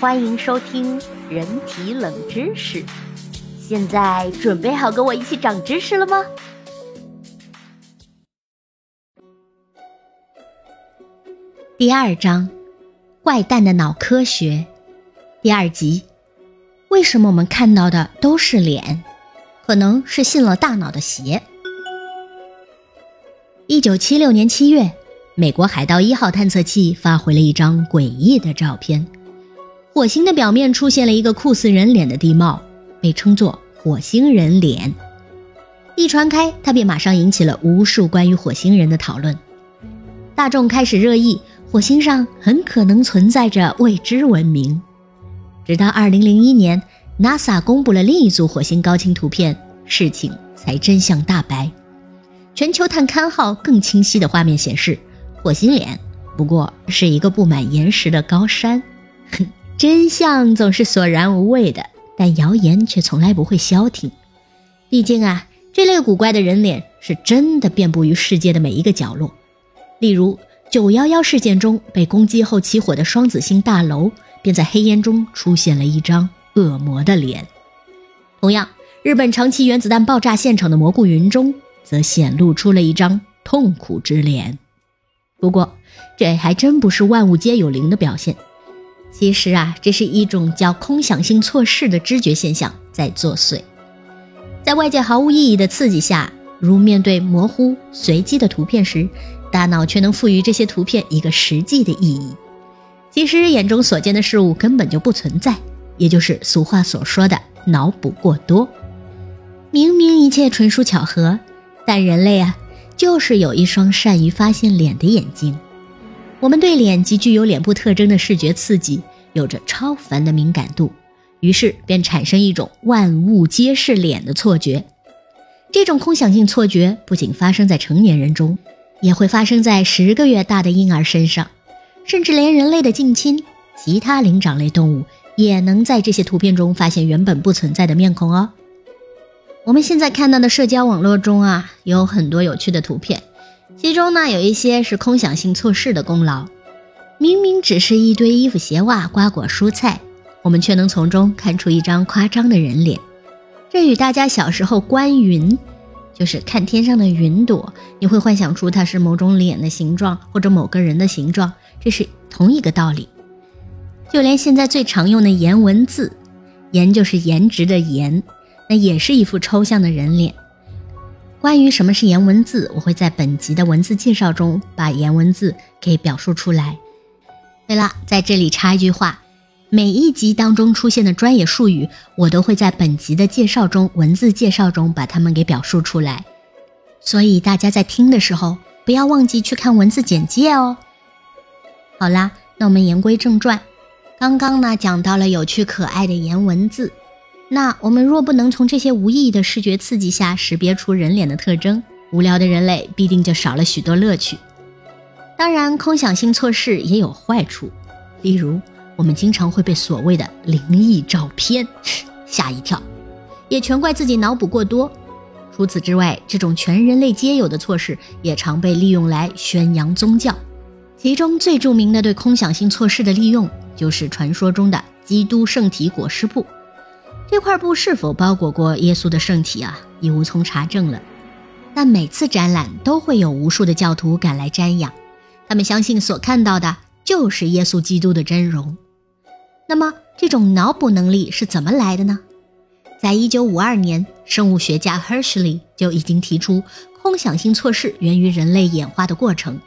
欢迎收听人体冷知识。现在准备好跟我一起长知识了吗？第二章：怪诞的脑科学。第二集：为什么我们看到的都是脸？可能是信了大脑的邪。一九七六年七月，美国海盗一号探测器发回了一张诡异的照片。火星的表面出现了一个酷似人脸的地貌，被称作“火星人脸”。一传开，它便马上引起了无数关于火星人的讨论。大众开始热议，火星上很可能存在着未知文明。直到2001年，NASA 公布了另一组火星高清图片，事情才真相大白。全球探勘号更清晰的画面显示，火星脸不过是一个布满岩石的高山。真相总是索然无味的，但谣言却从来不会消停。毕竟啊，这类古怪的人脸是真的遍布于世界的每一个角落。例如，九幺幺事件中被攻击后起火的双子星大楼，便在黑烟中出现了一张恶魔的脸。同样，日本长崎原子弹爆炸现场的蘑菇云中，则显露出了一张痛苦之脸。不过，这还真不是万物皆有灵的表现。其实啊，这是一种叫空想性错视的知觉现象在作祟。在外界毫无意义的刺激下，如面对模糊随机的图片时，大脑却能赋予这些图片一个实际的意义。其实眼中所见的事物根本就不存在，也就是俗话所说的脑补过多。明明一切纯属巧合，但人类啊，就是有一双善于发现脸的眼睛。我们对脸及具有脸部特征的视觉刺激有着超凡的敏感度，于是便产生一种万物皆是脸的错觉。这种空想性错觉不仅发生在成年人中，也会发生在十个月大的婴儿身上，甚至连人类的近亲其他灵长类动物也能在这些图片中发现原本不存在的面孔哦。我们现在看到的社交网络中啊，有很多有趣的图片。其中呢，有一些是空想性错视的功劳。明明只是一堆衣服、鞋袜、瓜果、蔬菜，我们却能从中看出一张夸张的人脸。这与大家小时候观云，就是看天上的云朵，你会幻想出它是某种脸的形状或者某个人的形状，这是同一个道理。就连现在最常用的颜文字，颜就是颜值的颜，那也是一副抽象的人脸。关于什么是颜文字，我会在本集的文字介绍中把颜文字给表述出来。对了，在这里插一句话，每一集当中出现的专业术语，我都会在本集的介绍中文字介绍中把它们给表述出来。所以大家在听的时候，不要忘记去看文字简介哦。好啦，那我们言归正传，刚刚呢讲到了有趣可爱的颜文字。那我们若不能从这些无意义的视觉刺激下识别出人脸的特征，无聊的人类必定就少了许多乐趣。当然，空想性错视也有坏处，例如我们经常会被所谓的灵异照片 吓一跳，也全怪自己脑补过多。除此之外，这种全人类皆有的错视也常被利用来宣扬宗教。其中最著名的对空想性错视的利用，就是传说中的基督圣体裹尸布。这块布是否包裹过耶稣的圣体啊？已无从查证了。但每次展览都会有无数的教徒赶来瞻仰，他们相信所看到的就是耶稣基督的真容。那么，这种脑补能力是怎么来的呢？在一九五二年，生物学家 Hershey 就已经提出，空想性错视源于人类演化的过程。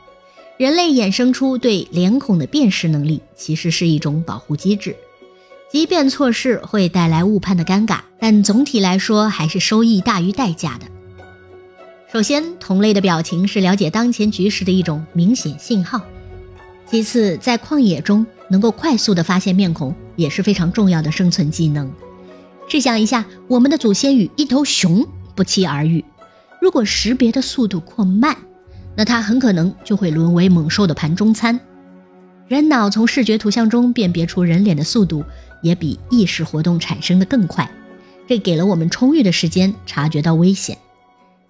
人类衍生出对脸孔的辨识能力，其实是一种保护机制。即便错视会带来误判的尴尬，但总体来说还是收益大于代价的。首先，同类的表情是了解当前局势的一种明显信号；其次，在旷野中能够快速的发现面孔也是非常重要的生存技能。试想一下，我们的祖先与一头熊不期而遇，如果识别的速度过慢，那它很可能就会沦为猛兽的盘中餐。人脑从视觉图像中辨别出人脸的速度。也比意识活动产生的更快，这给了我们充裕的时间察觉到危险。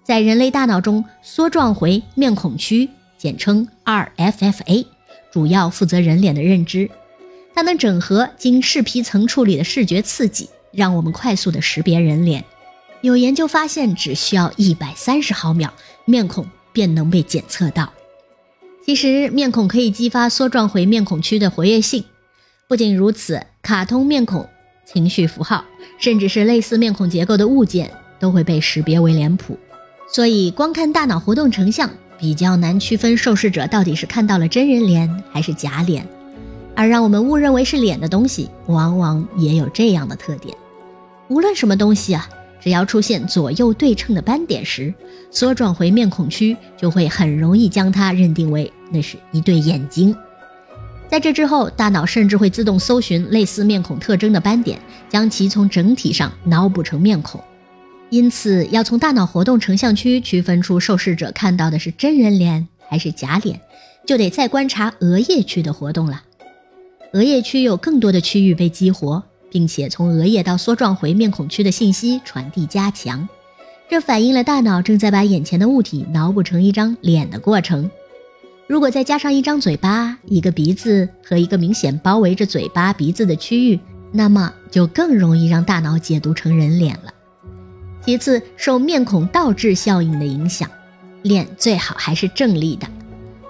在人类大脑中缩状回面孔区，简称 RFFA，主要负责人脸的认知。它能整合经视皮层处理的视觉刺激，让我们快速的识别人脸。有研究发现，只需要一百三十毫秒，面孔便能被检测到。其实，面孔可以激发梭状回面孔区的活跃性。不仅如此，卡通面孔、情绪符号，甚至是类似面孔结构的物件，都会被识别为脸谱。所以，光看大脑活动成像，比较难区分受试者到底是看到了真人脸还是假脸。而让我们误认为是脸的东西，往往也有这样的特点。无论什么东西啊。只要出现左右对称的斑点时，缩状回面孔区就会很容易将它认定为那是一对眼睛。在这之后，大脑甚至会自动搜寻类似面孔特征的斑点，将其从整体上脑补成面孔。因此，要从大脑活动成像区区分出受试者看到的是真人脸还是假脸，就得再观察额叶区的活动了。额叶区有更多的区域被激活。并且从额叶到梭状回面孔区的信息传递加强，这反映了大脑正在把眼前的物体脑补成一张脸的过程。如果再加上一张嘴巴、一个鼻子和一个明显包围着嘴巴、鼻子的区域，那么就更容易让大脑解读成人脸了。其次，受面孔倒置效应的影响，脸最好还是正立的。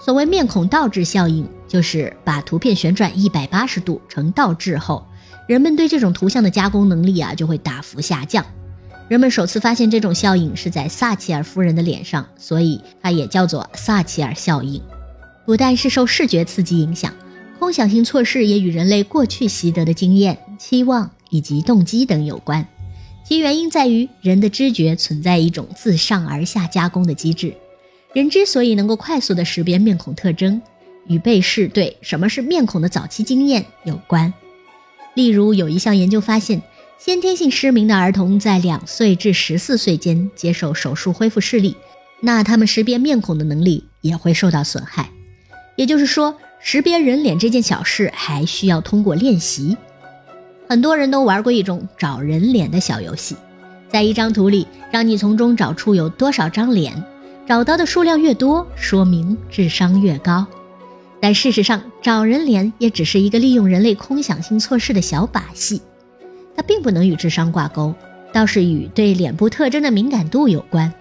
所谓面孔倒置效应，就是把图片旋转一百八十度成倒置后。人们对这种图像的加工能力啊就会大幅下降。人们首次发现这种效应是在撒切尔夫人的脸上，所以它也叫做撒切尔效应。不但是受视觉刺激影响，空想性错视也与人类过去习得的经验、期望以及动机等有关。其原因在于人的知觉存在一种自上而下加工的机制。人之所以能够快速地识别面孔特征，与被试对什么是面孔的早期经验有关。例如，有一项研究发现，先天性失明的儿童在两岁至十四岁间接受手术恢复视力，那他们识别面孔的能力也会受到损害。也就是说，识别人脸这件小事还需要通过练习。很多人都玩过一种找人脸的小游戏，在一张图里让你从中找出有多少张脸，找到的数量越多，说明智商越高。但事实上，找人脸也只是一个利用人类空想性错视的小把戏，它并不能与智商挂钩，倒是与对脸部特征的敏感度有关。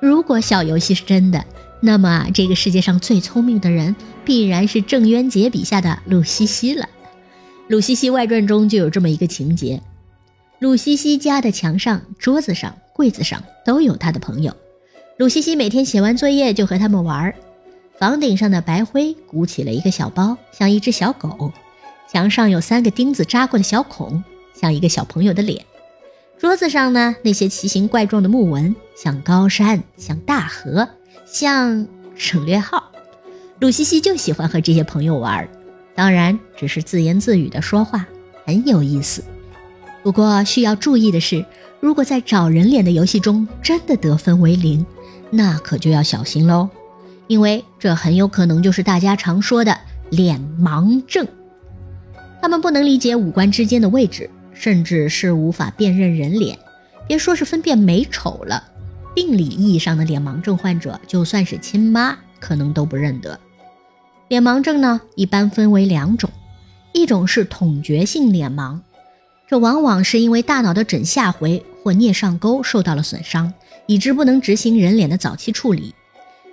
如果小游戏是真的，那么这个世界上最聪明的人必然是郑渊洁笔下的鲁西西了。《鲁西西外传》中就有这么一个情节：鲁西西家的墙上、桌子上、柜子上都有他的朋友，鲁西西每天写完作业就和他们玩儿。房顶上的白灰鼓起了一个小包，像一只小狗；墙上有三个钉子扎过的小孔，像一个小朋友的脸；桌子上呢，那些奇形怪状的木纹，像高山，像大河，像省略号。鲁西西就喜欢和这些朋友玩，当然只是自言自语的说话，很有意思。不过需要注意的是，如果在找人脸的游戏中真的得分为零，那可就要小心喽。因为这很有可能就是大家常说的脸盲症，他们不能理解五官之间的位置，甚至是无法辨认人脸，别说是分辨美丑了。病理意义上的脸盲症患者，就算是亲妈，可能都不认得。脸盲症呢，一般分为两种，一种是统觉性脸盲，这往往是因为大脑的枕下回或颞上沟受到了损伤，以致不能执行人脸的早期处理。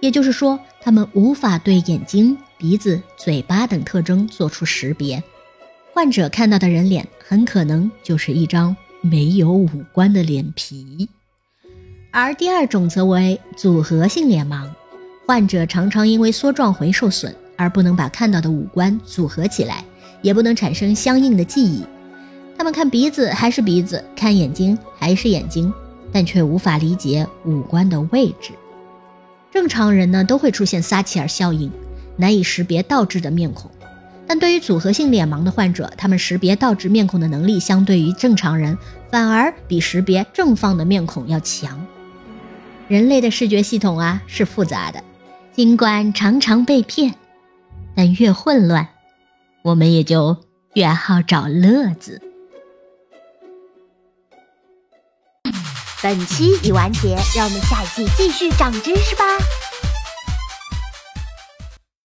也就是说，他们无法对眼睛、鼻子、嘴巴等特征做出识别，患者看到的人脸很可能就是一张没有五官的脸皮。而第二种则为组合性脸盲，患者常常因为梭状回受损而不能把看到的五官组合起来，也不能产生相应的记忆。他们看鼻子还是鼻子，看眼睛还是眼睛，但却无法理解五官的位置。正常人呢都会出现撒切尔效应，难以识别倒置的面孔。但对于组合性脸盲的患者，他们识别倒置面孔的能力相对于正常人，反而比识别正放的面孔要强。人类的视觉系统啊是复杂的，尽管常常被骗，但越混乱，我们也就越好找乐子。本期已完结，让我们下一期继续长知识吧。